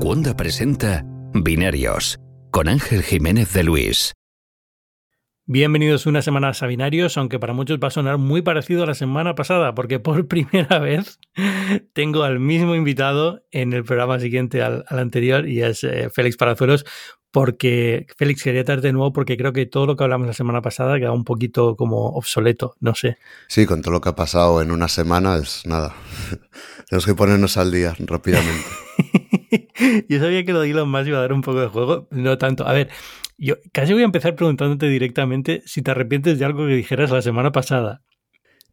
Cuonda presenta Binarios con Ángel Jiménez de Luis. Bienvenidos una semana a Binarios, aunque para muchos va a sonar muy parecido a la semana pasada, porque por primera vez tengo al mismo invitado en el programa siguiente al, anterior y es eh, Félix Parazuelos, porque Félix quería traerte de nuevo porque creo que todo lo que hablamos la semana pasada queda un poquito como obsoleto, no sé. Sí, con todo lo que ha pasado en una semana es nada. Tenemos que ponernos al día rápidamente. yo sabía que lo de Elon Musk iba a dar un poco de juego, no tanto. A ver, yo casi voy a empezar preguntándote directamente si te arrepientes de algo que dijeras la semana pasada.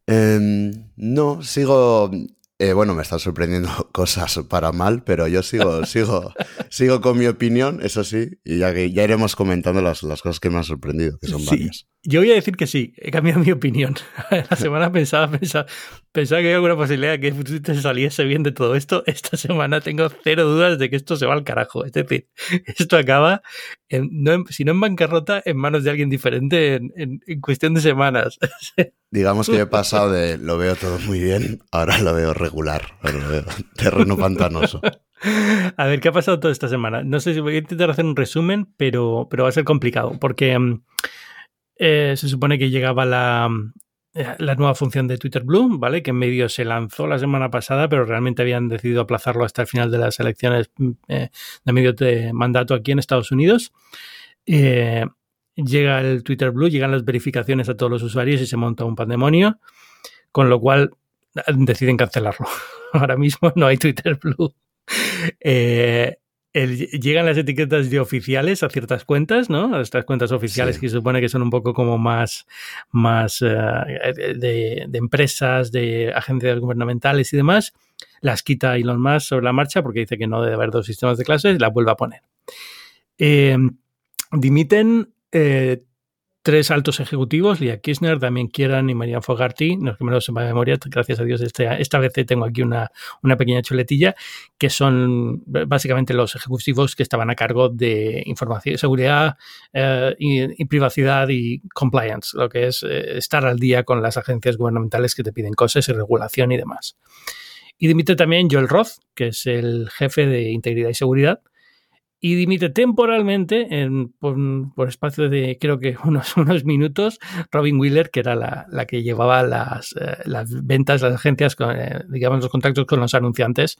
Em, no, sigo eh, bueno, me están sorprendiendo cosas para mal, pero yo sigo, sigo, sigo con mi opinión, eso sí, y ya, ya iremos comentando las, las cosas que me han sorprendido, que son varias. Yo voy a decir que sí, he cambiado mi opinión. La semana pensaba, pensaba, pensaba que había alguna posibilidad de que te saliese bien de todo esto. Esta semana tengo cero dudas de que esto se va al carajo. Es decir, esto acaba, en, no si no en bancarrota, en manos de alguien diferente en, en, cuestión de semanas. Digamos que he pasado de lo veo todo muy bien, ahora lo veo regular, ahora lo veo terreno pantanoso. A ver, ¿qué ha pasado toda esta semana? No sé si voy a intentar hacer un resumen, pero, pero va a ser complicado, porque mm, eh, se supone que llegaba la, la nueva función de Twitter Blue, ¿vale? Que en medio se lanzó la semana pasada, pero realmente habían decidido aplazarlo hasta el final de las elecciones mm, eh, de medio de mandato aquí en Estados Unidos. llega el Twitter Blue, llegan las verificaciones a todos los usuarios y se monta un pandemonio, con lo cual deciden cancelarlo. Ahora mismo no hay Twitter Blue. Eh, llegan las etiquetas de oficiales a ciertas cuentas, ¿no? A estas cuentas oficiales que se supone que son un poco como más, más eh, de, empresas, de agencias gubernamentales y demás. Las quita Elon Musk sobre la marcha porque dice que no debe haber dos sistemas de clases y las vuelve a poner. Eh, dimiten eh, tres altos ejecutivos, Lia Kirchner, también Kieran y Marian Fogarty, no que me memoria, gracias a Dios este, esta vez tengo aquí una, una, pequeña chuletilla, que son básicamente los ejecutivos que estaban a cargo de información, seguridad eh, y, privacidad y compliance, lo que es eh, estar al día con las agencias gubernamentales que te piden cosas y regulación y demás. Y dimite también Joel Roth, que es el jefe de integridad y seguridad, y dimite temporalmente, en, por, espacio de creo que unos, unos minutos, Robin Wheeler, que era la, la que llevaba las, eh, las, ventas, las agencias, eh, digamos, los contactos con los anunciantes.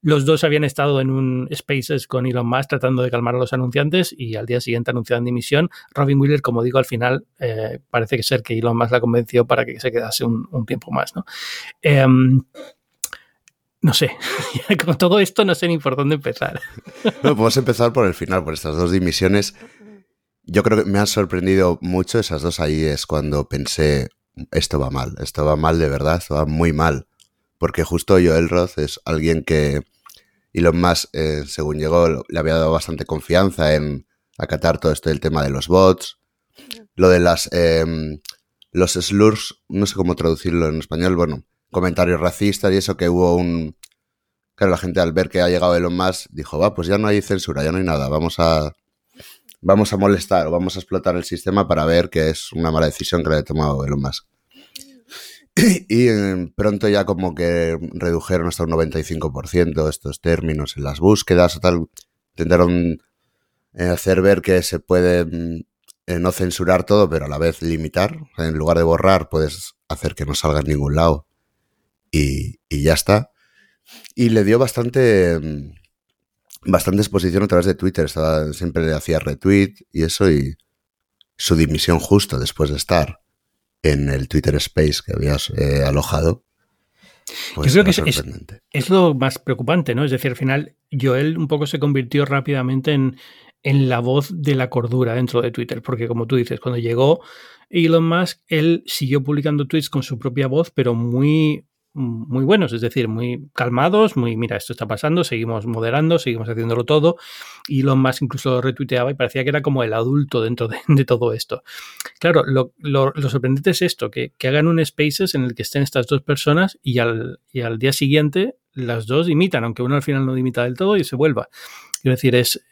Los dos habían estado en un Spaces con Elon Musk tratando de calmar a los anunciantes y al día siguiente anunciaron dimisión. Robin Wheeler, como digo, al final eh, parece que ser que Elon Musk la convenció para que se quedase un, un tiempo más. ¿no? No sé, con todo esto no sé ni por dónde empezar. No, podemos empezar por el final, por estas dos dimisiones. Yo creo que me han sorprendido mucho esas dos ahí, es cuando pensé, esto va mal, esto va mal de verdad, esto va muy mal. Porque justo Joel Roth es alguien que Elon Musk, eh, según llegó, le había dado bastante confianza en acatar todo esto del tema de los bots. Lo de las... Em, los slurs, no sé cómo traducirlo en español, bueno, comentarios racistas y eso que hubo un... Claro, la gente al ver que ha llegado Elon Musk dijo, va, pues ya no hay censura, ya no hay nada, vamos a... Vamos a molestar o vamos a explotar el sistema para ver que es una mala decisión que le ha tomado Elon Musk. Y, y pronto ya como que redujeron hasta un 95% estos términos en las búsquedas o tal. Intentaron eh, hacer ver que se puede mm, eh, no censurar todo, pero a la vez limitar. En lugar de borrar, puedes hacer que no salga en ningún lado y, ya está. Y le dio bastante, mm, bastante exposición a través de Twitter. Estaba, siempre le hacía retweet y eso, y su dimisión justo después de estar en el Twitter Space que habías eh, alojado. Pues Yo creo que es, es, lo más preocupante, ¿no? Es decir, al final Joel un poco se convirtió rápidamente en, en la voz de la cordura dentro de Twitter, porque como tú dices, cuando llegó Elon Musk, él siguió publicando tweets con su propia voz, pero muy muy buenos, es decir, muy calmados, muy, mira, esto está pasando, seguimos moderando, seguimos haciéndolo todo, y Elon Musk incluso lo retuiteaba y parecía que era como el adulto dentro de, todo esto. Claro, lo, sorprendente es esto, que, hagan un Spaces en el que estén estas dos personas y al, al día siguiente las dos imitan, aunque uno al final no imita del todo y se vuelva. Quiero decir, es,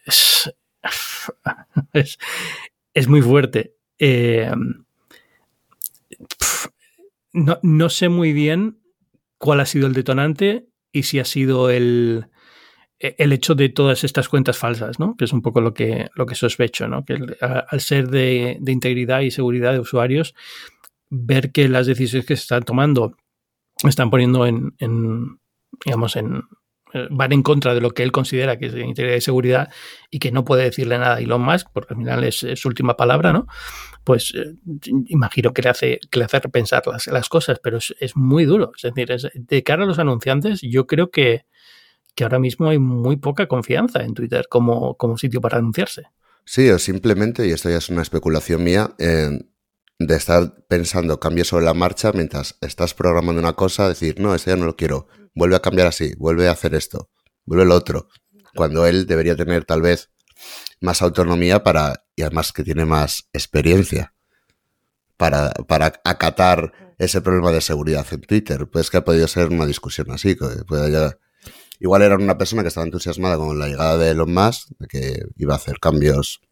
es, muy fuerte. Eh, no, no sé muy bien cuál ha sido el detonante y si ha sido el, el hecho de todas estas cuentas falsas, ¿no? Que es un poco lo que, lo que sospecho, ¿no? Que al ser de, integridad y seguridad de usuarios, ver que las decisiones que se están tomando están poniendo en, digamos, en, van en contra de lo que él considera que es integridad y seguridad y que no puede decirle nada a Elon Musk, porque al final es, su última palabra, ¿no? Pues eh, imagino que le hace, que le hace repensar las, las cosas, pero es, muy duro. Es decir, de cara a los anunciantes, yo creo que, que ahora mismo hay muy poca confianza en Twitter como, como sitio para anunciarse. Sí, o simplemente, y esto ya es una especulación mía, de estar pensando cambios sobre la marcha mientras estás programando una cosa, decir, no, esto ya no lo quiero, vuelve a cambiar así, vuelve a hacer esto, vuelve lo otro. Cuando él debería tener tal vez más autonomía para, y además que tiene más experiencia para, para acatar ese problema de seguridad en Twitter. Pues que ha podido ser una discusión así, Igual era una persona que estaba entusiasmada con la llegada de Elon Musk, de que iba a hacer cambios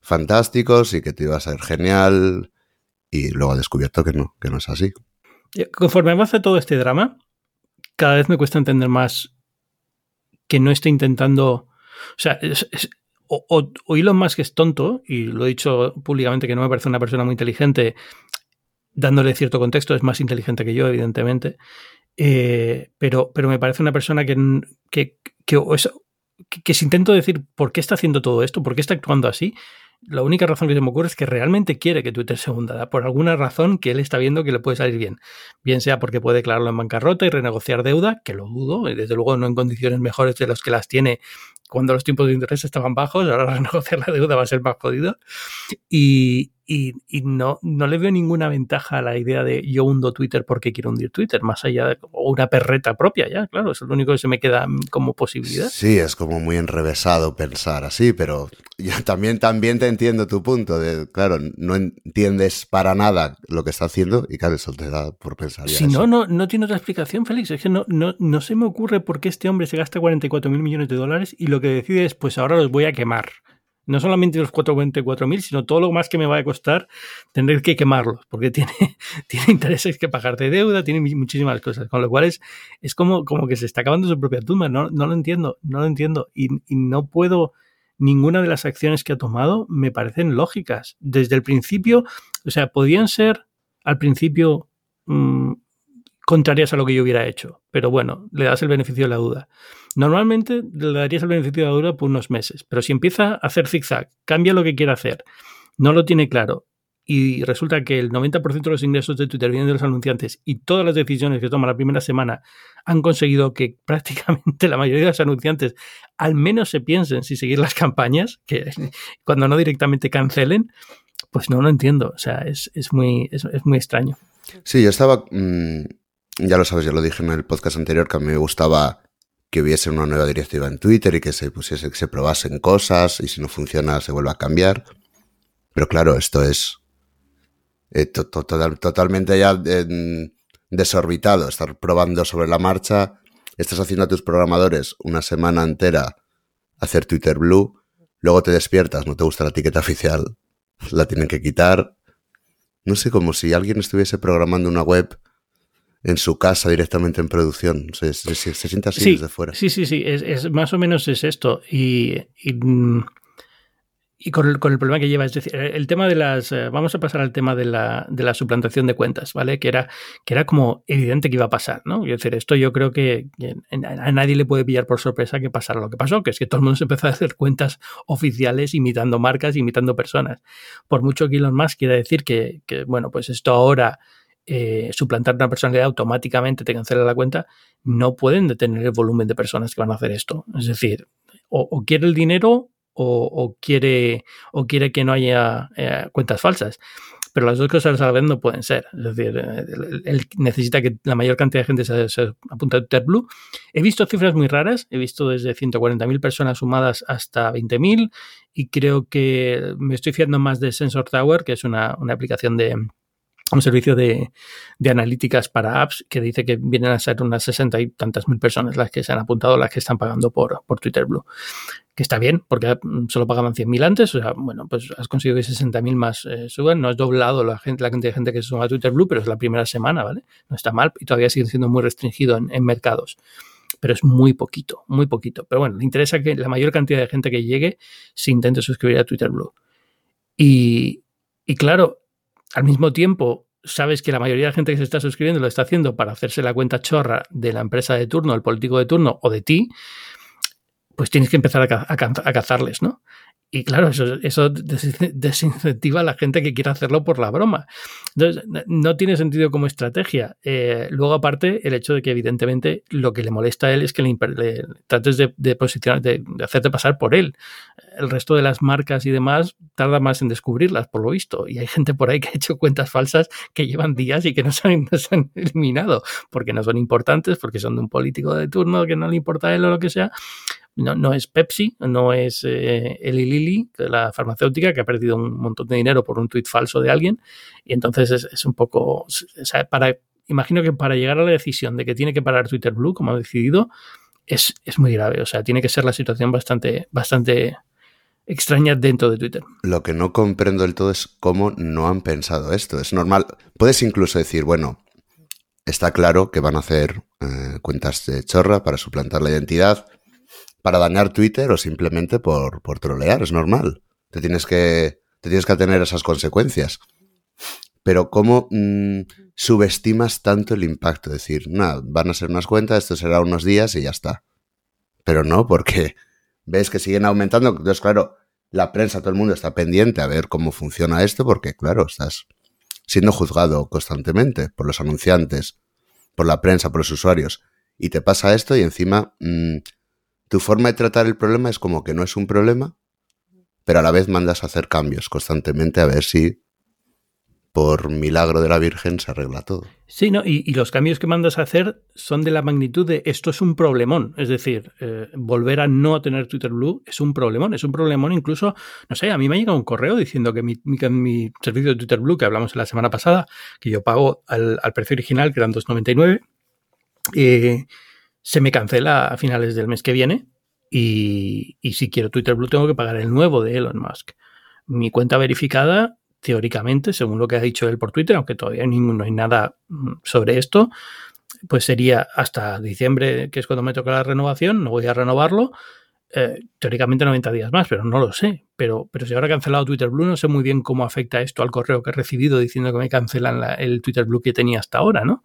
fantásticos y que te iba a ser genial, y luego ha descubierto que no, que no es así. Conforme avanza todo este drama, cada vez me cuesta entender más que no esté intentando. O sea, o, o, Elon Musk es tonto, y lo he dicho públicamente que no me parece una persona muy inteligente, dándole cierto contexto, es más inteligente que yo, evidentemente. Eh, pero, pero me parece una persona que, que, que, que, que si intento decir por qué está haciendo todo esto, por qué está actuando así, la única razón que se me ocurre es que realmente quiere que Twitter se hunda, por alguna razón que él está viendo que le puede salir bien. Bien sea porque puede declararlo en bancarrota y renegociar deuda, que lo dudo, y desde luego no en condiciones mejores de las que las tiene cuando los tiempos de interés estaban bajos, ahora renegociar la deuda va a ser más jodido. Y, y, no, no le veo ninguna ventaja a la idea de yo hundo Twitter porque quiero hundir Twitter, más allá de una perreta propia, ya, claro, es lo único que se me queda como posibilidad. Sí, es como muy enrevesado pensar así, pero yo también, también te entiendo tu punto de, claro, no entiendes para nada lo que está haciendo y claro, eso te da por pensar. Si no, no, no tiene otra explicación, Félix, es que no, no, no se me ocurre por qué este hombre se gasta 44 mil millones de dólares y lo que decide es, pues ahora los voy a quemar no solamente los 424.000, sino todo lo más que me va a costar tener que quemarlos, porque tiene, tiene intereses que pagar de deuda, tiene muchísimas cosas, con lo cual es, es como, como que se está acabando su propia tumba, no, no lo entiendo, no lo entiendo, y, no puedo, ninguna de las acciones que ha tomado me parecen lógicas. Desde el principio, o sea, podían ser al principio mm, contrarias a lo que yo hubiera hecho, pero bueno, le das el beneficio de la duda. Normalmente le darías el beneficio de la duda por unos meses, pero si empieza a hacer zigzag, cambia lo que quiere hacer, no lo tiene claro y resulta que el 90% de los ingresos de Twitter vienen de los anunciantes y todas las decisiones que toma la primera semana han conseguido que prácticamente la mayoría de los anunciantes al menos se piensen si seguir las campañas, que cuando no directamente cancelen, pues no lo entiendo. O sea, es, muy, es, muy extraño. Sí, yo estaba, mm, ya lo sabes, ya lo dije en el podcast anterior, que a mí me gustaba que hubiese una nueva directiva en Twitter y que se pusiese, que se probasen cosas y si no funciona se vuelva a cambiar. Pero claro, esto es eh, totalmente ya desorbitado. Estar probando sobre la marcha. Estás haciendo a tus programadores una semana entera hacer Twitter Blue. Luego te despiertas, no te gusta la etiqueta oficial, la tienen que quitar. No sé, como si alguien estuviese programando una web en su casa directamente en producción. Se, se, siente así desde fuera. Sí, sí, sí, es, más o menos es esto. Y, y, mm, con, el, problema que lleva, es decir, el tema de las. Eh, vamos a pasar al tema de la, de la suplantación de cuentas, ¿vale? Que era, que era como evidente que iba a pasar, ¿no? Es decir, esto yo creo que a nadie le puede pillar por sorpresa que pasara lo que pasó, que es que todo el mundo se empezó a hacer cuentas oficiales imitando marcas, imitando personas. Por mucho que Elon Musk quiera decir que, que bueno, pues esto ahora eh, suplantar una personalidad automáticamente te cancela la cuenta, no pueden detener el volumen de personas que van a hacer esto. Es decir, o, quiere el dinero o, quiere, o quiere que no haya eh, cuentas falsas. Pero las dos cosas a la vez no pueden ser. Es decir, él, necesita que la mayor cantidad de gente se, se apunte a Blue. He visto cifras muy raras. He visto desde 140.000 personas sumadas hasta 20.000. Y creo que me estoy fiando más de Sensor Tower, que es una aplicación de, un servicio de, analíticas para apps que dice que vienen a ser unas sesenta y tantas mil personas las que se han apuntado, las que están pagando por, por Twitter Blue. Que está bien, porque solo pagaban 100.000 antes, o sea, bueno, pues has conseguido que 60.000 más eh, suban, no has doblado la, gente, la cantidad de gente que se suma a Twitter Blue, pero es la primera semana, ¿vale? No está mal y todavía sigue siendo muy restringido en, mercados. pero es muy poquito, muy poquito. Pero bueno, le interesa que la mayor cantidad de gente que llegue se intente suscribir a Twitter Blue. Y, y claro, al mismo tiempo, sabes que la mayoría de la gente que se está suscribiendo lo está haciendo para hacerse la cuenta chorra de la empresa de turno, el político de turno o de ti, pues tienes que empezar a, cazarles, ¿no? Y claro, eso, eso, desincentiva a la gente que quiera hacerlo por la broma. Entonces, no tiene sentido como estrategia. Eh, luego, aparte, el hecho de que evidentemente lo que le molesta a él es que le, trates de, posicionar, de, hacerte pasar por él. El resto de las marcas y demás tarda más en descubrirlas, por lo visto. Y hay gente por ahí que ha hecho cuentas falsas que llevan días y que no se han, no se han eliminado porque no son importantes, porque son de un político de turno que no le importa a él o lo que sea no, es Pepsi, no es eh, Eli Lilly, la farmacéutica, que ha perdido un montón de dinero por un tuit falso de alguien. Y entonces es, un poco. para, imagino que para llegar a la decisión de que tiene que parar Twitter Blue, como ha decidido, es, muy grave. O sea, tiene que ser la situación bastante, bastante extraña dentro de Twitter. Lo que no comprendo del todo es cómo no han pensado esto. Es normal. Puedes incluso decir, bueno, está claro que van a hacer eh, cuentas de chorra para suplantar la identidad para dañar Twitter o simplemente por, por trolear, es normal. Te tienes que, te tienes que tener esas consecuencias. Pero ¿cómo mm, subestimas tanto el impacto? Decir, nada, van a ser unas cuentas, esto será unos días y ya está. Pero no, porque ves que siguen aumentando. Entonces, claro, la prensa, todo el mundo está pendiente a ver cómo funciona esto, porque, claro, estás siendo juzgado constantemente por los anunciantes, por la prensa, por los usuarios. Y te pasa esto y encima mm, tu forma de tratar el problema es como que no es un problema, pero a la vez mandas a hacer cambios constantemente a ver si por milagro de la Virgen se arregla todo. Sí, ¿no? Y, los cambios que mandas a hacer son de la magnitud de esto es un problemón. Es decir, eh, volver a no tener Twitter Blue es un problemón. Es un problemón incluso, no sé, a mí me ha llegado un correo diciendo que mi, servicio de Twitter Blue, que hablamos la semana pasada, que yo pago al, al precio original, que eran 2,99, eh, se me cancela a finales del mes que viene y, si quiero Twitter Blue tengo que pagar el nuevo de Elon Musk. Mi cuenta verificada, teóricamente, según lo que ha dicho él por Twitter, aunque todavía no hay nada mm, sobre esto, pues sería hasta diciembre, que es cuando me toca la renovación, no voy a renovarlo. Eh, teóricamente 90 días más, pero no lo sé. Pero, pero si ahora he cancelado Twitter Blue, no sé muy bien cómo afecta esto al correo que he recibido diciendo que me cancelan el Twitter Blue que tenía hasta ahora, ¿no?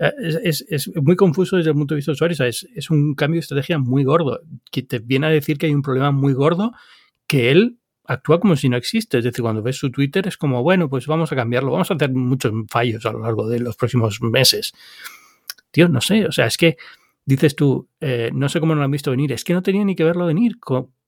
Es, muy confuso desde el punto de vista de usuario. es, un cambio de estrategia muy gordo, que te viene a decir que hay un problema muy gordo que él actúa como si no existe. Es decir, cuando ves su Twitter es como, bueno, pues vamos a cambiarlo, vamos a hacer muchos fallos a lo largo de los próximos meses. Tío, no sé, o sea, es que dices tú, eh, no sé cómo no lo han visto venir, es que no tenía ni que verlo venir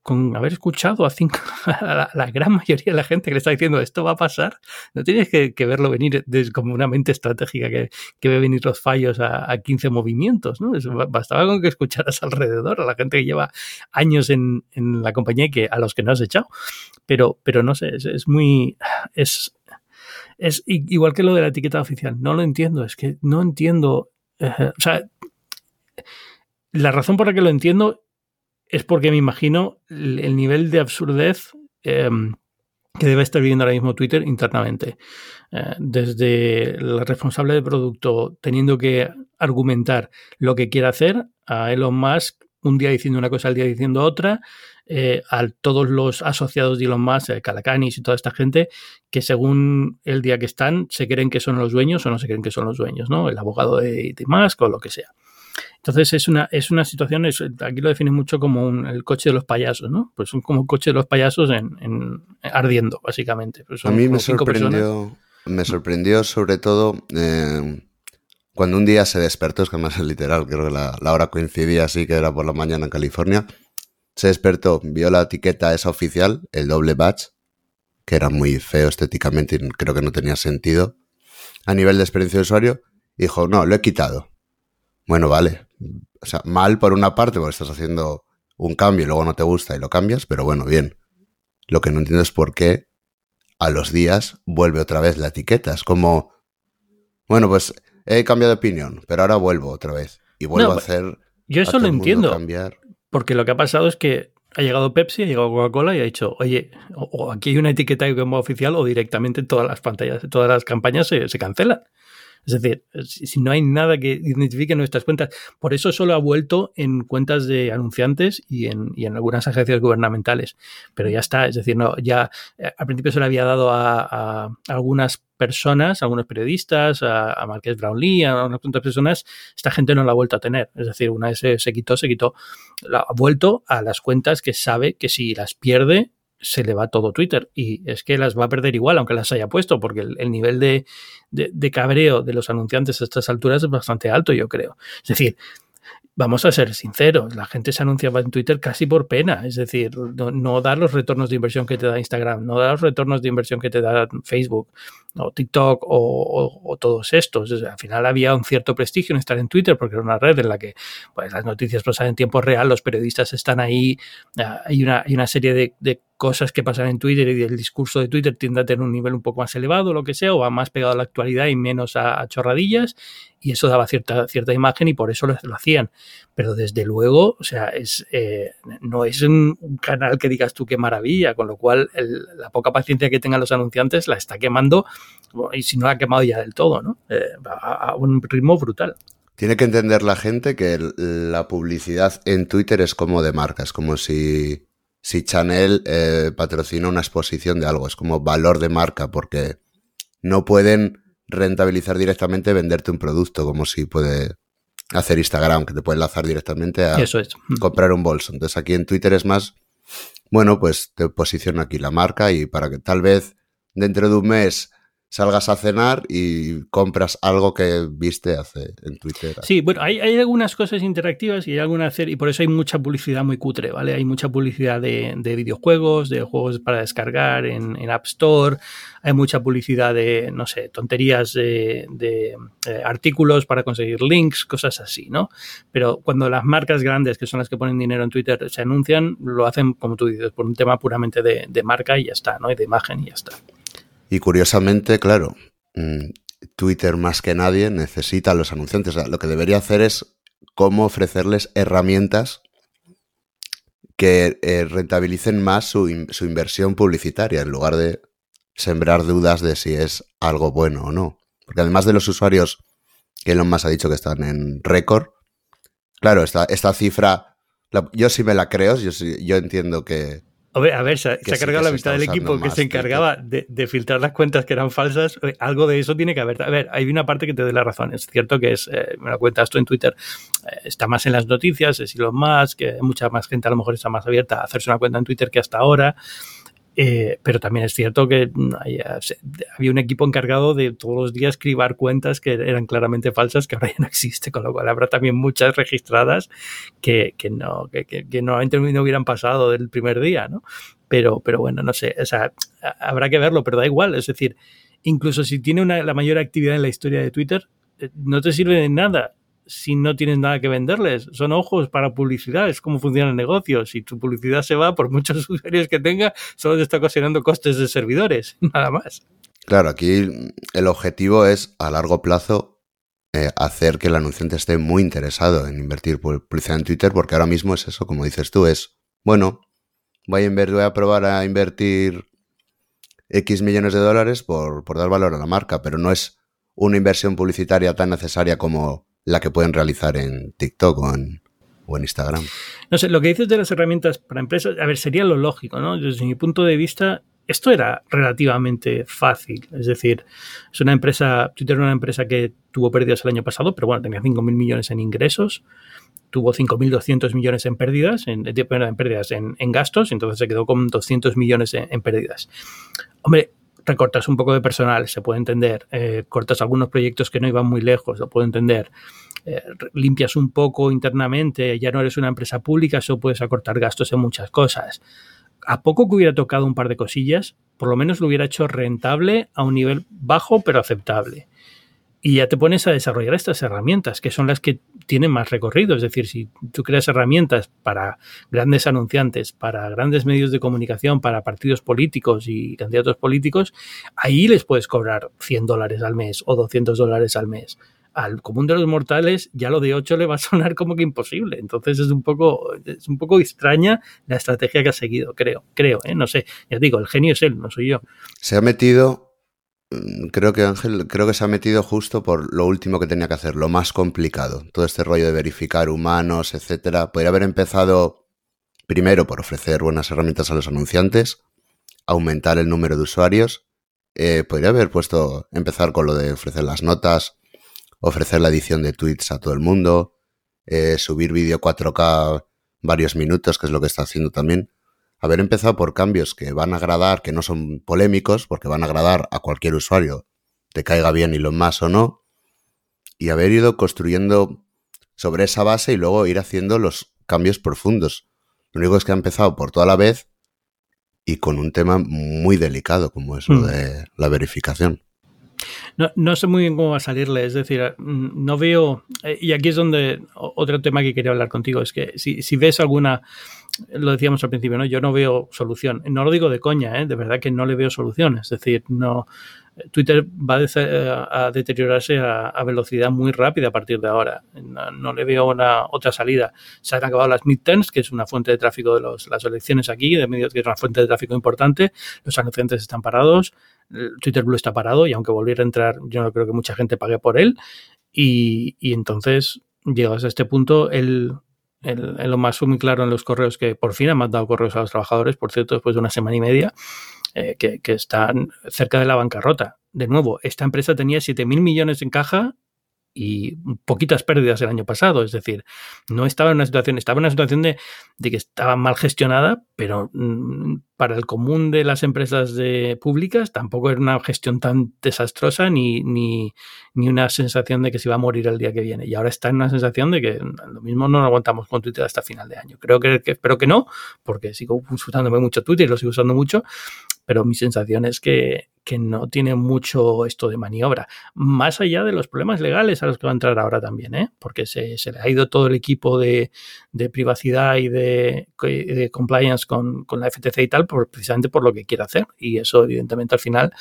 con haber escuchado a, cinco, la, gran mayoría de la gente que le está diciendo esto va a pasar, no tienes que, verlo venir desde como una mente estratégica que, ve venir los fallos a, a 15 movimientos, ¿no? bastaba con que escucharas alrededor a la gente que lleva años en, la compañía y que, a los que no has echado. Pero, pero no sé, es, muy... Es, es igual que lo de la etiqueta oficial, no lo entiendo, es que no entiendo... Eh, o sea, la razón por la que lo entiendo es porque me imagino el nivel de absurdez em, que debe estar viviendo ahora mismo Twitter internamente. Eh, desde el responsable de producto teniendo que argumentar lo que quiere hacer, a Elon Musk un día diciendo una cosa, al día diciendo otra, eh, a todos los asociados de Elon Musk, eh, Calacanis y toda esta gente, que según el día que están, se creen que son los dueños o no se creen que son los dueños, ¿no? El abogado de, de Musk o lo que sea. Entonces es una, es una situación, aquí lo define mucho como el coche de los payasos, ¿no? Pues son como coche de los payasos en, ardiendo, básicamente. Pues a mí me sorprendió, me sorprendió sobre todo eh, cuando un día se despertó, es que más es literal, creo que la, hora coincidía así, que era por la mañana en California, se despertó, vio la etiqueta esa oficial, el doble batch, que era muy feo estéticamente y creo que no tenía sentido a nivel de experiencia de usuario, dijo, no, lo he quitado. Bueno, vale, o sea, mal por una parte porque estás haciendo un cambio y luego no te gusta y lo cambias, pero bueno, bien. Lo que no entiendo es por qué a los días vuelve otra vez la etiqueta. Es como, bueno, pues he cambiado de opinión, pero ahora vuelvo otra vez y vuelvo a hacer. Yo eso lo entiendo. Porque lo que ha pasado es que ha llegado Pepsi, ha llegado Coca-Cola y ha dicho, oye, o, aquí hay una etiqueta como oficial o directamente todas las pantallas, todas las campañas se, se cancelan. Es decir, si no hay nada que identifique nuestras cuentas, por eso solo ha vuelto en cuentas de anunciantes y en, algunas agencias gubernamentales. Pero ya está, es decir, no, ya eh, al principio se le había dado a, a algunas personas, algunos periodistas, a, a Marqués Brownlee, a unas cuantas personas, esta gente no la ha vuelto a tener. Es decir, una vez se, se quitó, se quitó. Ha vuelto a las cuentas que sabe que si las pierde, se le va todo Twitter. Y es que las va a perder igual, aunque las haya puesto, porque el, el nivel de, de, de, cabreo de los anunciantes a estas alturas es bastante alto, yo creo. Es decir, vamos a ser sinceros, la gente se anunciaba en Twitter casi por pena, es decir, no, no da los retornos de inversión que te da Instagram, no da los retornos de inversión que te da Facebook, o TikTok, o, todos estos. O sea, al final había un cierto prestigio en estar en Twitter, porque era una red en la que pues, las noticias pasan en tiempo real, los periodistas están ahí, hay una, hay una serie de, cosas que pasan en Twitter y el discurso de Twitter tiende a tener un nivel un poco más elevado, lo que sea, o va más pegado a la actualidad y menos a, chorradillas, y eso daba cierta, cierta imagen y por eso lo, lo hacían. Pero desde luego, o sea, es, eh, no es un, canal que digas tú qué maravilla, con lo cual la poca paciencia que tengan los anunciantes la está quemando, y si no la ha quemado ya del todo, ¿no? Eh, a, a un ritmo brutal. Tiene que entender la gente que la publicidad en Twitter es como de marca, es como si si Chanel eh, patrocina una exposición de algo. Es como valor de marca porque no pueden rentabilizar directamente venderte un producto como si puede hacer Instagram, que te puede enlazar directamente a Eso es. comprar un bolso. Entonces aquí en Twitter es más, bueno, pues te posiciono aquí la marca y para que tal vez dentro de un mes salgas a cenar y compras algo que viste hace en Twitter. Sí, bueno, hay, algunas cosas interactivas y hay alguna y por eso hay mucha publicidad muy cutre, ¿vale? Hay mucha publicidad de, de videojuegos, de juegos para descargar en, en, App Store, hay mucha publicidad de, no sé, tonterías de, de, de, eh, artículos para conseguir links, cosas así, ¿no? Pero cuando las marcas grandes, que son las que ponen dinero en Twitter, se anuncian, lo hacen, como tú dices, por un tema puramente de, de marca y ya está, ¿no? Y de imagen y ya está. Y curiosamente, claro, mm, Twitter más que nadie necesita a los anunciantes. Lo que debería hacer es cómo ofrecerles herramientas que eh, rentabilicen más su, su, inversión publicitaria en lugar de sembrar dudas de si es algo bueno o no. Porque además de los usuarios que Elon Musk ha dicho que están en récord, claro, esta, esta cifra, yo sí me la creo, yo, sí, yo entiendo que, a ver, a ver se, se, ha cargado la mitad del equipo que se encargaba de, de, filtrar las cuentas que eran falsas. Algo de eso tiene que haber. A ver, hay una parte que te doy la razón. Es cierto que es, eh, me lo cuentas tú en Twitter, eh, está más en las noticias, es Elon Musk, que mucha más gente a lo mejor está más abierta a hacerse una cuenta en Twitter que hasta ahora. Eh, pero también es cierto que había, había, un equipo encargado de todos los días cribar cuentas que eran claramente falsas, que ahora ya no existe, con lo cual habrá también muchas registradas que, que no, que, que, que no, no hubieran pasado del primer día, ¿no? Pero, pero bueno, no sé, o sea, habrá que verlo, pero da igual, es decir, incluso si tiene una, la mayor actividad en la historia de Twitter, eh, no te sirve de nada si no tienes nada que venderles. Son ojos para publicidad, es como funciona el negocio. Si tu publicidad se va, por muchos usuarios que tenga, solo te está ocasionando costes de servidores, nada más. Claro, aquí el objetivo es a largo plazo eh, hacer que el anunciante esté muy interesado en invertir publicidad en Twitter, porque ahora mismo es eso, como dices tú, es, bueno, voy a, voy a probar a invertir X millones de dólares por, por dar valor a la marca, pero no es una inversión publicitaria tan necesaria como la que pueden realizar en TikTok o en, Instagram. No sé, lo que dices de las herramientas para empresas, a ver, sería lo lógico, ¿no? Desde mi punto de vista, esto era relativamente fácil. Es decir, es una empresa, Twitter era una empresa que tuvo pérdidas el año pasado, pero bueno, tenía 5.000 millones en ingresos, tuvo 5.200 millones en pérdidas, en, en pérdidas en, en, gastos, entonces se quedó con 200 millones en, en pérdidas. Hombre, recortas un poco de personal, se puede entender, eh, cortas algunos proyectos que no iban muy lejos, lo puedo entender, eh, limpias un poco internamente, ya no eres una empresa pública, eso puedes acortar gastos en muchas cosas. A poco que hubiera tocado un par de cosillas, por lo menos lo hubiera hecho rentable a un nivel bajo pero aceptable y ya te pones a desarrollar estas herramientas, que son las que tienen más recorrido. Es decir, si tú creas herramientas para grandes anunciantes, para grandes medios de comunicación, para partidos políticos y candidatos políticos, ahí les puedes cobrar 100 dólares al mes o 200 dólares al mes. Al común de los mortales ya lo de 8 le va a sonar como que imposible. Entonces es un poco, es un poco extraña la estrategia que ha seguido, creo, creo, ¿eh? no sé. Ya digo, el genio es él, no soy yo. Se ha metido creo que Ángel, creo que se ha metido justo por lo último que tenía que hacer, lo más complicado. Todo este rollo de verificar humanos, etcétera. Podría haber empezado primero por ofrecer buenas herramientas a los anunciantes, aumentar el número de usuarios. Eh, podría haber puesto, empezar con lo de ofrecer las notas, ofrecer la edición de tweets a todo el mundo, eh, subir vídeo 4K varios minutos, que es lo que está haciendo también. Haber empezado por cambios que van a agradar, que no son polémicos, porque van a agradar a cualquier usuario, te caiga bien y lo más o no, y haber ido construyendo sobre esa base y luego ir haciendo los cambios profundos. Lo único es que ha empezado por toda la vez y con un tema muy delicado como es lo hmm. de la verificación. No, no, sé muy bien cómo va a salirle, es decir, mm, no veo, eh, y aquí es donde otro tema que quería hablar contigo, es que si, si ves alguna, lo decíamos al principio, ¿no? Yo no veo solución. No lo digo de coña, ¿eh? De verdad que no le veo solución. Es decir, no, Twitter va a, deteriorarse a, velocidad muy rápida a partir de ahora. No, le veo una otra salida. Se han acabado las midterms, que es una fuente de tráfico de los, las elecciones aquí, de medios, que es una fuente de tráfico importante. Los anunciantes están parados. Twitter Blue está parado y aunque volviera a entrar, yo no creo que mucha gente pague por él. Y, y entonces, llegados a este punto, el, el, lo más muy claro en los correos que por fin han mandado correos a los trabajadores, por cierto, después de una semana y media, eh, que, que, están cerca de la bancarrota. De nuevo, esta empresa tenía 7.000 millones en caja y poquitas pérdidas el año pasado. Es decir, no estaba en una situación, estaba en una situación de, que estaba mal gestionada, pero mm, para el común de las empresas de, públicas tampoco era una gestión tan desastrosa ni, ni, ni, una sensación de que se iba a morir el día que viene. Y ahora está en una sensación de que lo mismo no lo aguantamos con Twitter hasta final de año. Creo que, que espero que no, porque sigo usándome mucho Twitter y lo sigo usando mucho, pero mi sensación es que, no tiene mucho esto de maniobra, más allá de los problemas legales a los que va a entrar ahora también, ¿eh? porque se, le ha ido todo el equipo de, privacidad y de, compliance con, la FTC y tal, precisamente por lo que quiere hacer. Y eso, evidentemente, al final,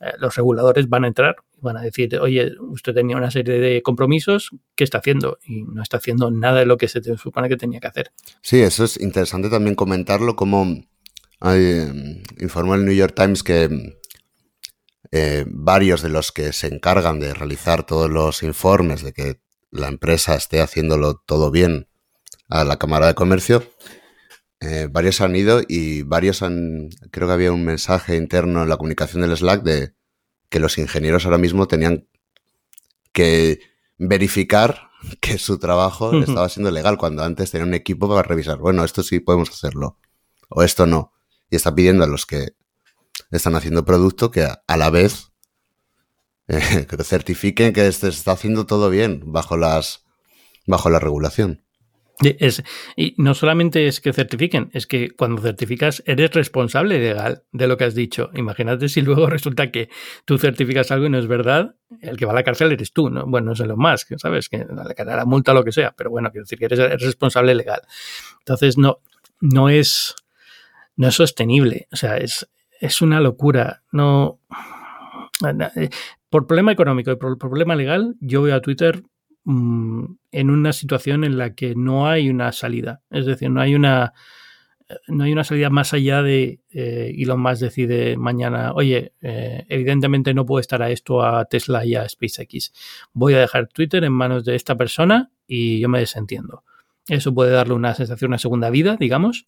eh, los reguladores van a entrar van a decir, oye, usted tenía una serie de compromisos, ¿qué está haciendo? Y no está haciendo nada de lo que se supone que tenía que hacer. Sí, eso es interesante también comentarlo, como Em, informó el New York Times que eh, varios de los que se encargan de realizar todos los informes de que la empresa esté haciéndolo todo bien a la Cámara de Comercio, eh, varios han ido y varios han, creo que había un mensaje interno en la comunicación del Slack de que los ingenieros ahora mismo tenían que verificar que su trabajo estaba siendo legal cuando antes tenía un equipo para revisar, bueno, esto sí podemos hacerlo o esto no y está pidiendo a los que están haciendo producto que a, la vez eh, que certifiquen que se está haciendo todo bien bajo las bajo la regulación. Y no solamente es que certifiquen, es que cuando certificas eres responsable legal de lo que has dicho. Imagínate si luego resulta que tú certificas algo y no es verdad, el que va a la cárcel eres tú, ¿no? Bueno, no es lo más, ¿sabes? Que le caerá la multa o lo que sea, pero bueno, quiero decir que eres responsable legal. Entonces, no, no es no es sostenible. O sea, es, es una locura. No. Por problema económico y por problema legal, yo veo a Twitter mm, en una situación en la que no hay una salida. Es decir, no hay una. No hay una salida más allá de eh, Elon Musk decide mañana, oye, eh, evidentemente no puedo estar a esto, a Tesla y a SpaceX. Voy a dejar Twitter en manos de esta persona y yo me desentiendo. Eso puede darle una sensación, una segunda vida, digamos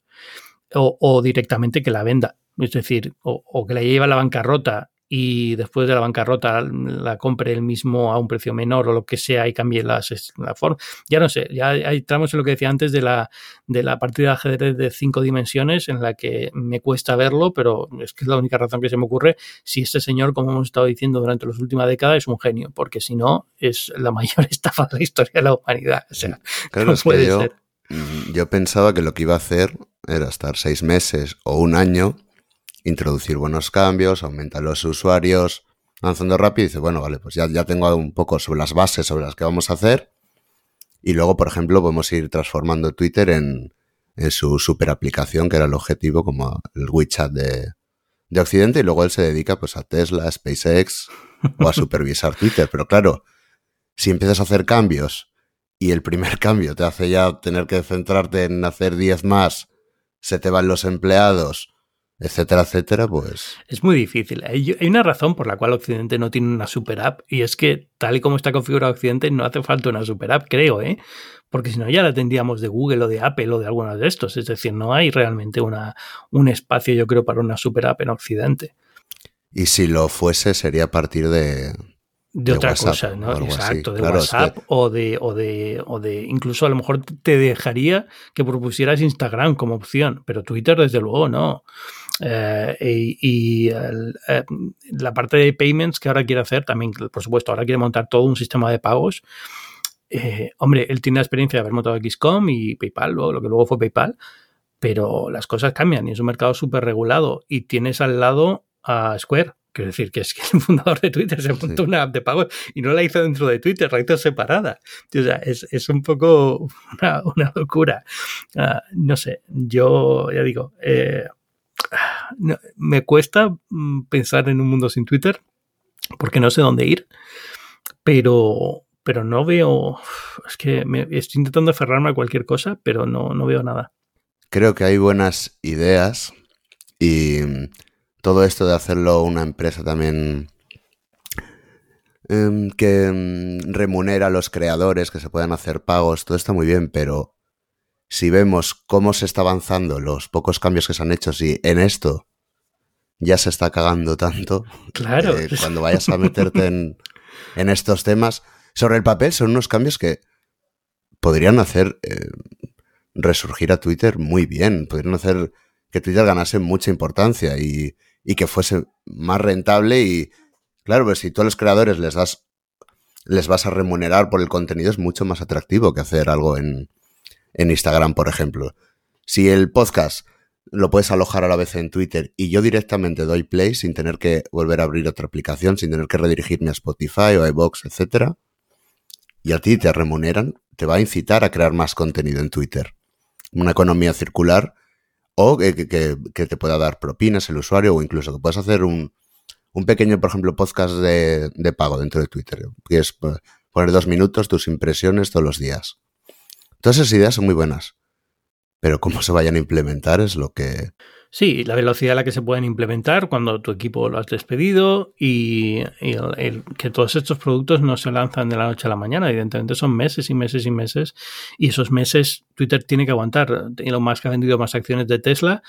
o, directamente que la venda. Es decir, o, que la lleve a la bancarrota y después de la bancarrota la compre él mismo a un precio menor o lo que sea y cambie las, la forma. Ya no sé, ya entramos en lo que decía antes de la, de la partida de ajedrez de cinco dimensiones en la que me cuesta verlo, pero es que es la única razón que se me ocurre si este señor, como hemos estado diciendo durante las últimas décadas, es un genio, porque si no, es la mayor estafa de la historia de la humanidad. O sea, no puede ser. Yo pensaba que lo que iba a hacer era estar seis meses o un año, introducir buenos cambios, aumentar los usuarios, avanzando rápido y dice, bueno, vale, pues ya, ya tengo un poco sobre las bases sobre las que vamos a hacer. Y luego, por ejemplo, podemos ir transformando Twitter en, en su super aplicación, que era el objetivo, como el WeChat de, de Occidente, y luego él se dedica pues a Tesla, SpaceX o a supervisar Twitter. Pero claro, si empiezas a hacer cambios y el primer cambio te hace ya tener que centrarte en hacer 10 más, se te van los empleados, etcétera, etcétera, pues... Es muy difícil. Hay, una razón por la cual Occidente no tiene una super app y es que tal y como está configurado Occidente no hace falta una super app, creo, ¿eh? Porque si no ya la tendríamos de Google o de Apple o de alguno de estos. Es decir, no hay realmente una, un espacio, yo creo, para una super app en Occidente. Y si lo fuese, sería a partir de, de, otra cosa, ¿no? Exacto, de WhatsApp o, de, o, de, o de. Incluso a lo mejor te dejaría que propusieras Instagram como opción, pero Twitter, desde luego, no. Eh, y, eh, la parte de payments que ahora quiere hacer, también, por supuesto, ahora quiere montar todo un sistema de pagos. Eh, hombre, él tiene la experiencia de haber montado XCOM y PayPal, lo que luego fue PayPal, pero las cosas cambian y es un mercado súper regulado y tienes al lado a Square, Quiero decir que es que el fundador de Twitter se montó una app de pago y no la hizo dentro de Twitter, la hizo separada. O sea, es, un poco una, locura. Ah, no sé, yo ya digo, eh, me cuesta mm, pensar en un mundo sin Twitter porque no sé dónde ir, pero, pero no veo, es que me, estoy intentando aferrarme a cualquier cosa, pero no, no veo nada. Creo que hay buenas ideas y todo esto de hacerlo una empresa también em, que em, remunera a los creadores, que se puedan hacer pagos, todo está muy bien, pero si vemos cómo se está avanzando, los pocos cambios que se han hecho, si en esto ya se está cagando tanto, claro. Eh, cuando vayas a meterte en, en, estos temas, sobre el papel son unos cambios que podrían hacer eh, resurgir a Twitter muy bien, podrían hacer que Twitter ganase mucha importancia y, y que fuese más rentable y claro, pues si tú a los creadores les das les vas a remunerar por el contenido es mucho más atractivo que hacer algo en, en Instagram, por ejemplo. Si el podcast lo puedes alojar a la vez en Twitter y yo directamente doy play sin tener que volver a abrir otra aplicación, sin tener que redirigirme a Spotify o a iVoox, etcétera, y a ti te remuneran, te va a incitar a crear más contenido en Twitter. Una economía circular o que, te pueda dar propinas el usuario o incluso que puedas hacer un, pequeño, por ejemplo, podcast de, de pago dentro de Twitter. Que es pues, poner dos minutos tus impresiones todos los días. Todas esas ideas son muy buenas. Pero cómo se vayan a implementar es lo que... Sí, la velocidad a la que se pueden implementar cuando tu equipo lo has despedido y, que todos estos productos no se lanzan de la noche a la mañana. Evidentemente son meses y meses y meses y esos meses Twitter tiene que aguantar. lo más que ha vendido más acciones de Tesla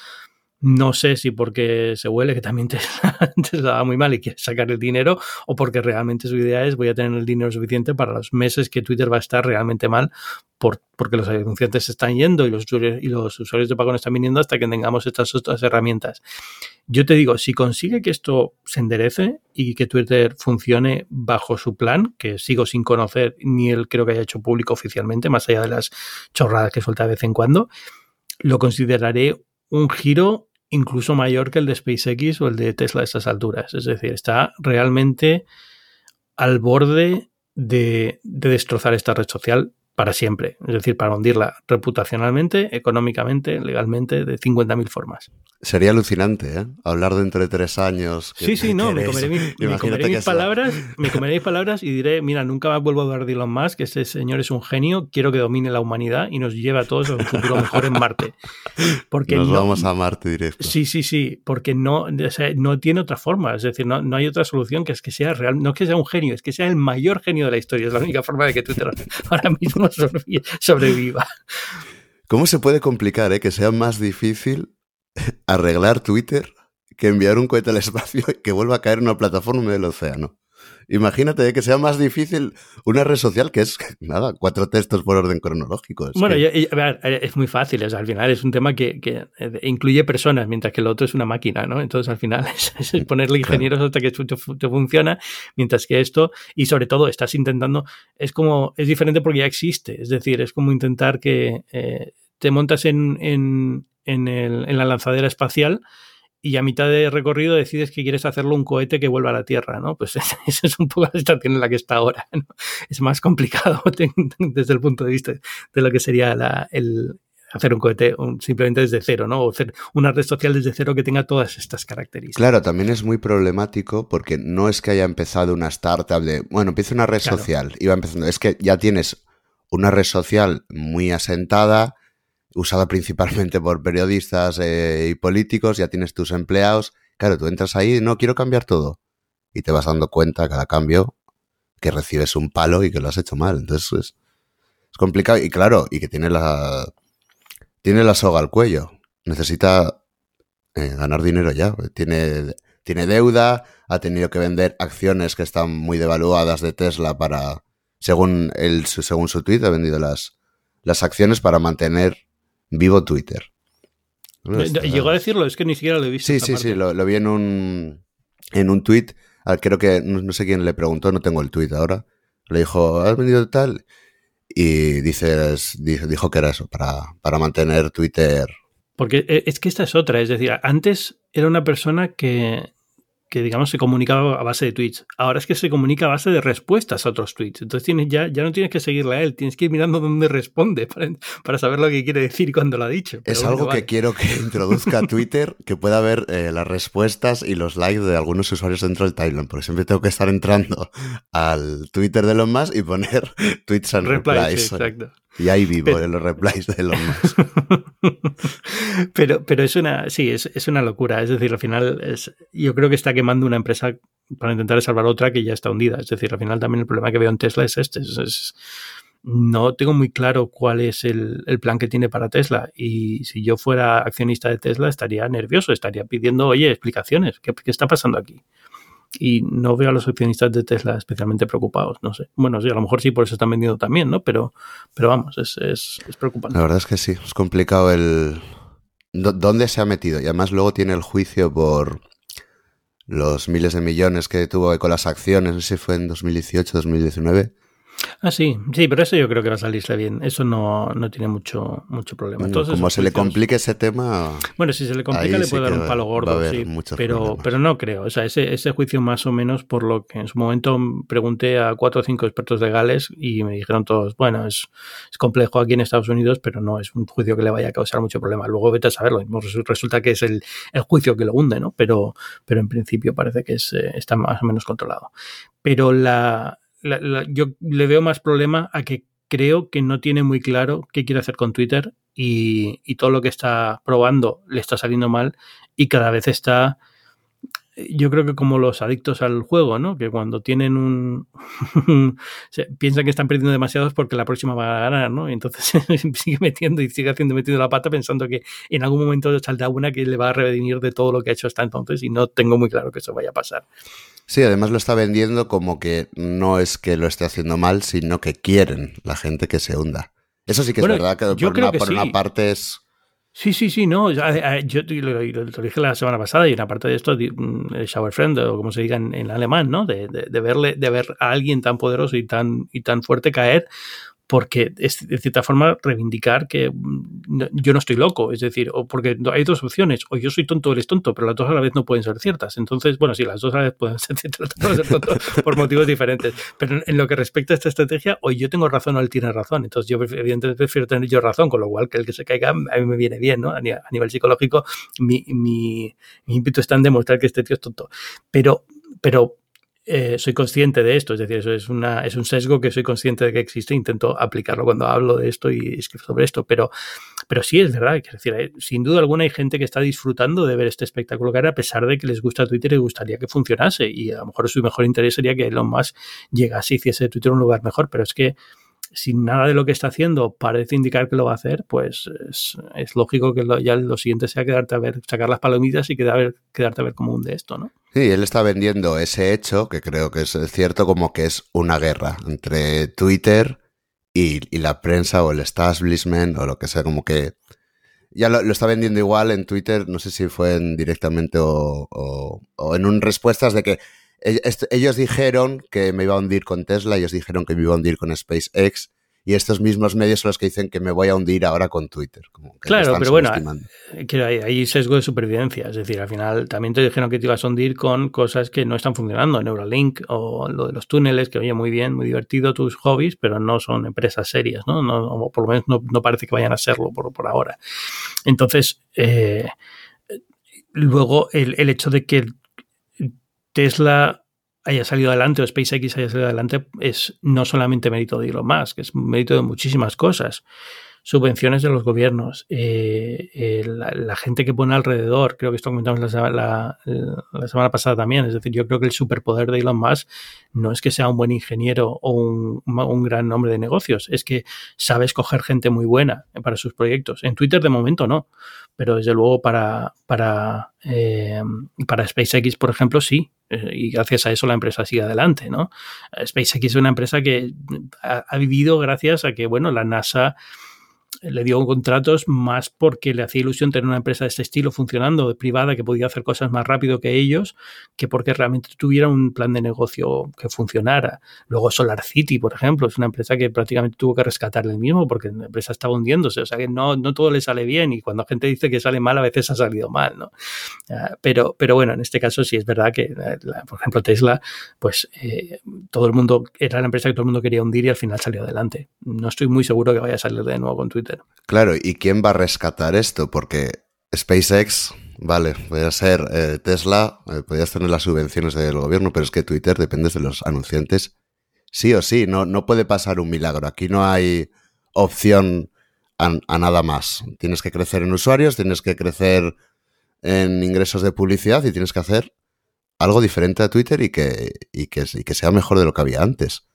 no sé si porque se huele que también te, va muy mal y quiere sacar el dinero o porque realmente su idea es voy a tener el dinero suficiente para los meses que Twitter va a estar realmente mal por, porque los anunciantes se están yendo y los, y los usuarios de pago no están viniendo hasta que tengamos estas otras herramientas. Yo te digo, si consigue que esto se enderece y que Twitter funcione bajo su plan, que sigo sin conocer ni él creo que haya hecho público oficialmente, más allá de las chorradas que suelta de vez en cuando, lo consideraré un giro incluso mayor que el de SpaceX o el de Tesla a estas alturas. Es decir, está realmente al borde de, de destrozar esta red social para siempre, es decir, para hundirla reputacionalmente, económicamente, legalmente, de 50.000 formas. Sería alucinante, ¿eh? Hablar dentro de tres años. sí, sí, no, me comeré, mis palabras, me comeré mis palabras y diré, mira, nunca más vuelvo a hablar de Elon Musk, ese señor es un genio, quiero que domine la humanidad y nos lleve a todos a un futuro mejor en Marte. Porque nos vamos a Marte directo. Sí, sí, sí, porque no, no tiene otra forma, es decir, no, no hay otra solución que es que sea real, no es que sea un genio, es que sea el mayor genio de la historia, es la única forma de que Twitter ahora mismo sobreviva. ¿Cómo se puede complicar eh, que sea más difícil arreglar Twitter que enviar un cohete al espacio y que vuelva a caer en una plataforma del océano? Imagínate que sea más difícil una red social que es, nada, cuatro textos por orden cronológico. bueno, es muy fácil. al final es un tema que, eh, incluye personas, mientras que el otro es una máquina, ¿no? Entonces, al final es, ponerle ingenieros hasta que te, te, funciona, mientras que esto, y sobre todo, estás intentando, es como, es diferente porque ya existe. Es decir, es como intentar que eh, te montas en, en, en, el, en la lanzadera espacial y a mitad de recorrido decides que quieres hacerlo un cohete que vuelva a la Tierra, ¿no? Pues esa es un poco la situación en la que está ahora. ¿no? Es más complicado desde el punto de vista de lo que sería el hacer un cohete simplemente desde cero, ¿no? O hacer una red social desde cero que tenga todas estas características. Claro, también es muy problemático porque no es que haya empezado una startup de, bueno, empieza una red social y va empezando, es que ya tienes una red social muy asentada, usada principalmente por periodistas eh, y políticos, ya tienes tus empleados. Claro, tú entras ahí, no quiero cambiar todo. Y te vas dando cuenta cada cambio que recibes un palo y que lo has hecho mal. Entonces es, complicado. Y claro, y que tiene la, tiene la soga al cuello. Necesita eh, ganar dinero ya. Tiene, tiene deuda, ha tenido que vender acciones que están muy devaluadas de Tesla para, según, el, según su tweet, ha vendido las, las acciones para mantener vivo Twitter. Llegó a decirlo, es que ni siquiera lo he visto. Sí, sí, sí, lo, vi en un, en un tweet. Creo que no, sé quién le preguntó, no tengo el tweet ahora. Le dijo, ¿has vendido tal? Y dices, dijo que era eso, para, para mantener Twitter. Porque eh, es que esta es otra, es decir, antes era una persona que, que digamos se comunicaba a base de tweets. Ahora es que se comunica a base de respuestas a otros tweets. Entonces tienes ya, ya no tienes que seguirle a él, tienes que ir mirando dónde responde para, saber lo que quiere decir y cuándo lo ha dicho. es algo que quiero que introduzca Twitter, que pueda ver eh, las respuestas y los likes de algunos usuarios dentro del timeline, porque siempre tengo que estar entrando al Twitter de los más y poner tweets and replies. exacto. Y ahí vivo en los replies de los más. pero, pero es una, sí, es, es, una locura. Es decir, al final es, yo creo que está quemando una empresa para intentar salvar otra que ya está hundida. Es decir, al final también el problema que veo en Tesla es este. Es, no tengo muy claro cuál es el, el, plan que tiene para Tesla. Y si yo fuera accionista de Tesla, estaría nervioso, estaría pidiendo, oye, explicaciones. ¿Qué, qué está pasando aquí? Y no veo a los accionistas de Tesla especialmente preocupados, no sé. Bueno, sí, a lo mejor sí, por eso están vendiendo también, ¿no? Pero, pero vamos, es, es, es preocupante. La verdad es que sí, es complicado el... ¿Dónde se ha metido? Y además luego tiene el juicio por los miles de millones que tuvo con las acciones, no si fue en 2018, 2019, Ah, sí, sí, pero eso yo creo que va a salirse bien. Eso no, no tiene mucho, mucho problema. Entonces, Como se le complique ese tema. Bueno, si se le complica, le puede dar un palo gordo, sí. Pero, pero no creo. O sea, ese, ese juicio, más o menos, por lo que en su momento pregunté a cuatro o cinco expertos legales y me dijeron todos, bueno, es, es complejo aquí en Estados Unidos, pero no es un juicio que le vaya a causar mucho problema. Luego vete a saberlo. Resulta que es el, el juicio que lo hunde, ¿no? Pero, pero en principio parece que es, eh, está más o menos controlado. Pero la, yo le veo más problema a que creo que no tiene muy claro qué quiere hacer con Twitter y, y, todo lo que está probando le está saliendo mal y cada vez está yo creo que como los adictos al juego, ¿no? Que cuando tienen un... piensan que están perdiendo demasiados porque la próxima va a ganar, ¿no? Y entonces sigue metiendo y sigue haciendo metiendo la pata pensando que en algún momento saldrá una que le va a redimir de todo lo que ha hecho hasta entonces y no tengo muy claro que eso vaya a pasar. Sí, además lo está vendiendo como que no es que lo esté haciendo mal, sino que quieren la gente que se hunda. Eso sí que es verdad, que por, una, por una parte es... Sí, sí, sí, no. Yo, lo, dije la semana pasada y una parte de esto, mm, Shower Friend, o como se diga en, alemán, ¿no? De, de, verle, de ver a alguien tan poderoso y tan, y tan fuerte caer, porque es de cierta forma reivindicar que mm, yo no estoy loco, es decir, o porque hay dos opciones, o yo soy tonto o eres tonto, pero las dos a la vez no pueden ser ciertas. Entonces, bueno, sí, las dos a la vez pueden ser ciertas, por motivos diferentes, pero en lo que respecta a esta estrategia, o yo tengo razón o él tiene razón. Entonces, yo evidentemente prefiero tener yo razón, con lo cual que el que se caiga a mí me viene bien, ¿no? A nivel, psicológico, mi, mi, mi ímpetu está en demostrar que este tío es tonto. Pero, pero eh, soy consciente de esto, es decir, eso es, una, un sesgo que soy consciente de que existe, intento aplicarlo cuando hablo de esto y escribo sobre esto, pero, pero sí es verdad, es decir, sin duda alguna hay gente que está disfrutando de ver este espectáculo que a pesar de que les gusta Twitter y gustaría que funcionase, y a lo mejor su mejor interés sería que Elon Musk llegase y hiciese Twitter un lugar mejor, pero es que si nada de lo que está haciendo parece indicar que lo va a hacer, pues es, lógico que ya lo siguiente sea quedarte a ver, sacar las palomitas y quedar, quedarte a ver cómo hunde esto, ¿no? Sí, él está vendiendo ese hecho, que creo que es cierto, como que es una guerra entre Twitter y, la prensa o el establishment o lo que sea, como que ya lo, está vendiendo igual en Twitter, no sé si fue en directamente o, o en un respuestas de que ellos dijeron que me iba a hundir con Tesla, ellos dijeron que me iba a hundir con SpaceX, y estos mismos medios son los que dicen que me voy a hundir ahora con Twitter. claro, pero bueno, hay, hay, sesgo de supervivencia. Es decir, al final también te dijeron que te ibas a hundir con cosas que no están funcionando, Neuralink o lo de los túneles, que oye muy bien, muy divertido tus hobbies, pero no son empresas serias, ¿no? no o por lo menos no, parece que vayan a serlo por, por ahora. Entonces, eh, luego el, el hecho de que Tesla haya salido adelante o SpaceX haya salido adelante es no solamente mérito de Elon Musk, es mérito de muchísimas cosas. subvenciones de los gobiernos, eh, la, gente que pone alrededor, creo que esto comentamos la, la, semana pasada también, es decir, yo creo que el superpoder de Elon Musk no es que sea un buen ingeniero o un, un gran hombre de negocios, es que sabe escoger gente muy buena para sus proyectos. En Twitter de momento no, pero desde luego para, para, eh, para SpaceX, por ejemplo, sí. Eh, y gracias a eso la empresa sigue adelante, ¿no? SpaceX es una empresa que ha, ha vivido gracias a que, bueno, la NASA le dio contratos más porque le hacía ilusión tener una empresa de este estilo funcionando, privada, que podía hacer cosas más rápido que ellos, que porque realmente tuviera un plan de negocio que funcionara. Luego Solar City, por ejemplo, es una empresa que prácticamente tuvo que rescatar el mismo porque la empresa estaba hundiéndose. O sea que no, no todo le sale bien y cuando gente dice que sale mal, a veces ha salido mal, ¿no? Ah, pero, pero bueno, en este caso sí es verdad que, eh, por ejemplo, Tesla, pues eh, todo el mundo, era la empresa que todo el mundo quería hundir y al final salió adelante. No estoy muy seguro que vaya a salir de nuevo con Twitter. Claro, ¿y quién va a rescatar esto? Porque SpaceX, vale, podría ser eh, Tesla, eh, podrías tener las subvenciones del gobierno, pero es que Twitter depende de los anunciantes. Sí o sí, no, no puede pasar un milagro. Aquí no hay opción a, nada más. Tienes que crecer en usuarios, tienes que crecer en ingresos de publicidad y tienes que hacer algo diferente a Twitter y que, y que, y que sea mejor de lo que había antes.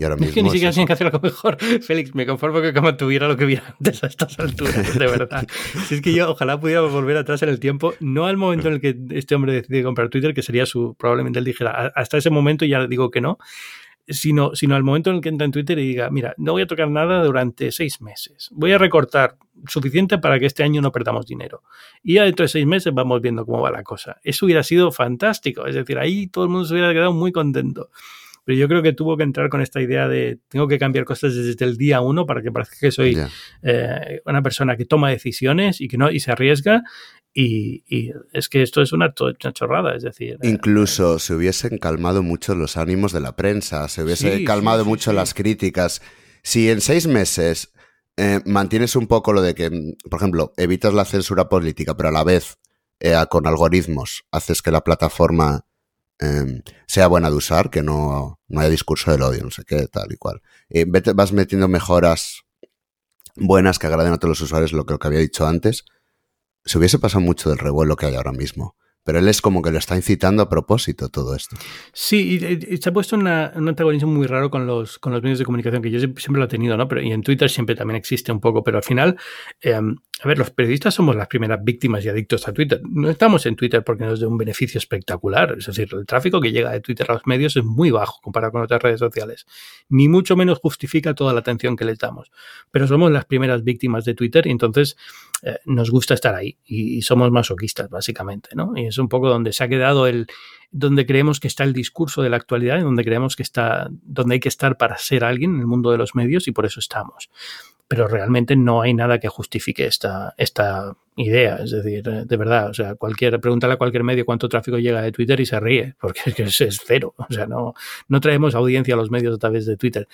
Y ahora mismo. Es que ni siquiera tienen que hacer algo mejor. Félix, me conformo que como tuviera lo que hubiera antes a estas alturas, de verdad. si es que yo ojalá pudiera volver atrás en el tiempo, no al momento en el que este hombre decide comprar Twitter, que sería su, probablemente él dijera, hasta ese momento ya digo que no, sino, sino al momento en el que entra en Twitter y diga, mira, no voy a tocar nada durante seis meses. Voy a recortar suficiente para que este año no perdamos dinero. Y ya dentro de seis meses vamos viendo cómo va la cosa. Eso hubiera sido fantástico. Es decir, ahí todo el mundo se hubiera quedado muy contento. Pero yo creo que tuvo que entrar con esta idea de tengo que cambiar cosas desde el día uno para que parezca que soy eh, una persona que toma decisiones y que no y se arriesga. Y, es que esto es una, chorrada, es decir. Eh, Incluso se hubiesen calmado mucho los ánimos de la prensa, se hubiese calmado mucho las críticas. Si en seis meses eh, mantienes un poco lo de que, por ejemplo, evitas la censura política, pero a la vez con algoritmos haces que la plataforma Em, sea buena de usar, que no, no haya discurso del odio, no sé qué, tal y cual. Vas metiendo mejoras buenas que agraden a todos los usuarios, lo que, lo que había dicho antes. Se hubiese pasado mucho del revuelo que hay ahora mismo. Pero él es como que lo está incitando a propósito todo esto. Sí, y, se ha puesto un antagonismo muy raro con los, con los medios de comunicación, que yo siempre, lo he tenido, ¿no? Pero, y en Twitter siempre también existe un poco, pero al final, em, a ver, los periodistas somos las primeras víctimas y adictos a Twitter. No estamos en Twitter porque nos dé un beneficio espectacular. Es decir, el tráfico que llega de Twitter a los medios es muy bajo comparado con otras redes sociales. Ni mucho menos justifica toda la atención que les damos. Pero somos las primeras víctimas de Twitter y entonces eh, nos gusta estar ahí y, somos masoquistas, básicamente, ¿no? Y es un poco donde se ha quedado el, donde creemos que está el discurso de la actualidad y donde creemos que está, donde hay que estar para ser alguien en el mundo de los medios y por eso estamos. Pero realmente no hay nada que justifique esta, esta idea. Es decir, de verdad, o sea, cualquier, pregúntale a cualquier medio cuánto tráfico llega de Twitter y se ríe, porque es, es cero. O sea, no, no traemos audiencia a los medios a través de Twitter.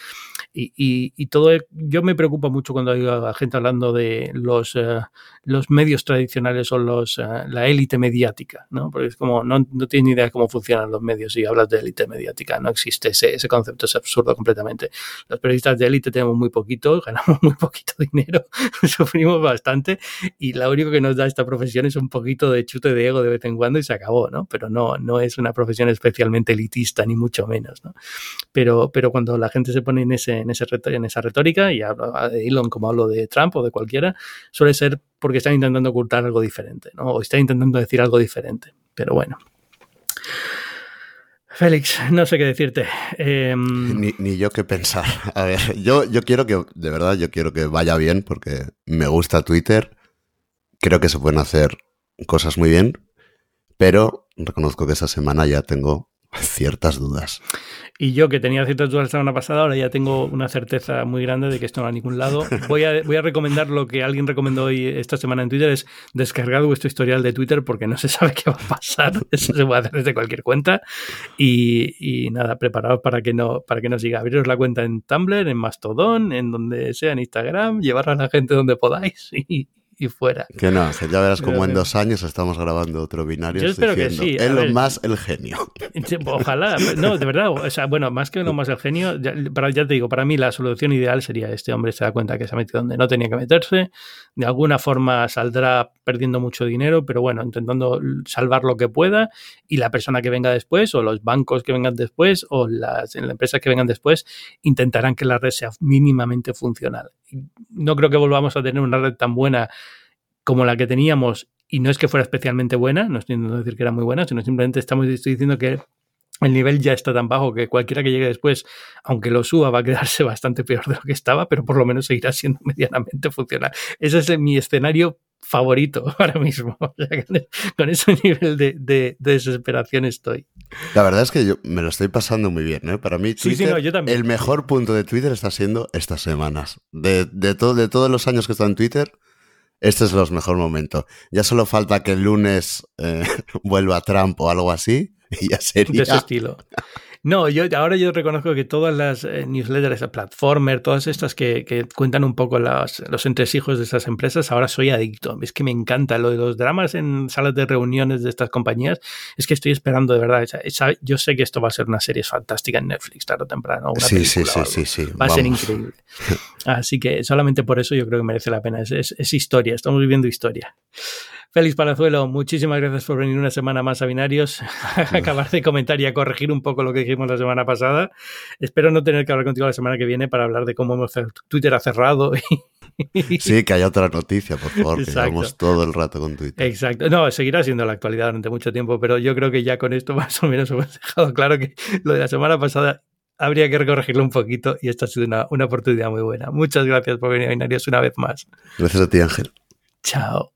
Y, todo, yo me preocupo mucho cuando hay gente hablando de los, eh, los medios tradicionales o los, eh, la élite mediática, ¿no? Porque es como, no, no tienes ni idea de cómo funcionan los medios y hablas de élite mediática. No existe ese, ese concepto, es absurdo completamente. Los periodistas de élite tenemos muy poquito, ganamos muy poquito dinero, sufrimos bastante y la única que nos da esta profesión es un poquito de chute de ego de vez en cuando y se acabó, ¿no? Pero no, no es una profesión especialmente elitista, ni mucho menos, ¿no? Pero, pero cuando la gente se pone en, ese, en, ese, en esa retórica, y hablo de Elon como hablo de Trump o de cualquiera, suele ser porque están intentando ocultar algo diferente, ¿no? O están intentando decir algo diferente. Pero bueno. Félix, no sé qué decirte. Em, ni, ni, yo qué pensar. A ver, yo, yo quiero que, de verdad, yo quiero que vaya bien porque me gusta Twitter creo que se pueden hacer cosas muy bien, pero reconozco que esta semana ya tengo ciertas dudas. Y yo que tenía ciertas dudas la semana pasada, ahora ya tengo una certeza muy grande de que esto no va a ningún lado. Voy a, voy a recomendar lo que alguien recomendó hoy esta semana en Twitter, es descargar vuestro historial de Twitter porque no se sabe qué va a pasar. Eso se puede hacer desde cualquier cuenta. Y, nada, preparados para que no, para que no siga. Abriros la cuenta en Tumblr, en Mastodon, en donde sea, en Instagram, llevar a la gente donde podáis y, y fuera. Que no, ya verás como en dos años estamos grabando otro binario. Yo espero que sí. Elon más el genio. Ojalá, no, de verdad, o sea, bueno, más que Elon más el genio, ya, ya te digo, para mí la solución ideal sería este hombre se da cuenta que se ha metido donde no tenía que meterse, de alguna forma saldrá perdiendo mucho dinero, pero bueno, intentando salvar lo que pueda y la persona que venga después o los bancos que vengan después o las, empresas que vengan después intentarán que la red sea mínimamente funcional. No creo que volvamos a tener una red tan buena como la que teníamos y no es que fuera especialmente buena, no estoy intentando decir que era muy buena, sino simplemente estamos diciendo que el nivel ya está tan bajo que cualquiera que llegue después, aunque lo suba, va a quedarse bastante peor de lo que estaba, pero por lo menos seguirá siendo medianamente funcional. Ese es mi escenario favorito ahora mismo. con ese nivel de, desesperación estoy. La verdad es que yo me lo estoy pasando muy bien. ¿eh? Para mí, el mejor punto de Twitter está siendo estas semanas. De, de, de todos los años que he estado en Twitter, este es el mejor momento. Ya solo falta que el lunes eh, vuelva Trump o algo así y ya sería. De ese estilo. No, yo ahora yo reconozco que todas las eh, newsletters, Platformer, todas estas que, cuentan un poco los entresijos de esas empresas, ahora soy adicto. Es que me encanta lo de los dramas en salas de reuniones de estas compañías. Es que estoy esperando de verdad. yo sé que esto va a ser una serie fantástica en Netflix tarde o temprano. sí, sí, sí, sí, Va a ser increíble. Así que solamente por eso yo creo que merece la pena. es historia. Estamos viviendo historia. Félix Palazuelo, muchísimas gracias por venir una semana más a Binarios, acabar de comentar y a corregir un poco lo que dijimos la semana pasada. Espero no tener que hablar contigo la semana que viene para hablar de cómo hemos Twitter ha cerrado. sí, que haya otra noticia, por favor, que estamos todo el rato con Twitter. Exacto. No, seguirá siendo la actualidad durante mucho tiempo, pero yo creo que ya con esto más o menos hemos dejado claro que lo de la semana pasada habría que corregirlo un poquito y esta ha sido una, una oportunidad muy buena. Muchas gracias por venir a Binarios una vez más. Gracias a ti, Ángel. Chao.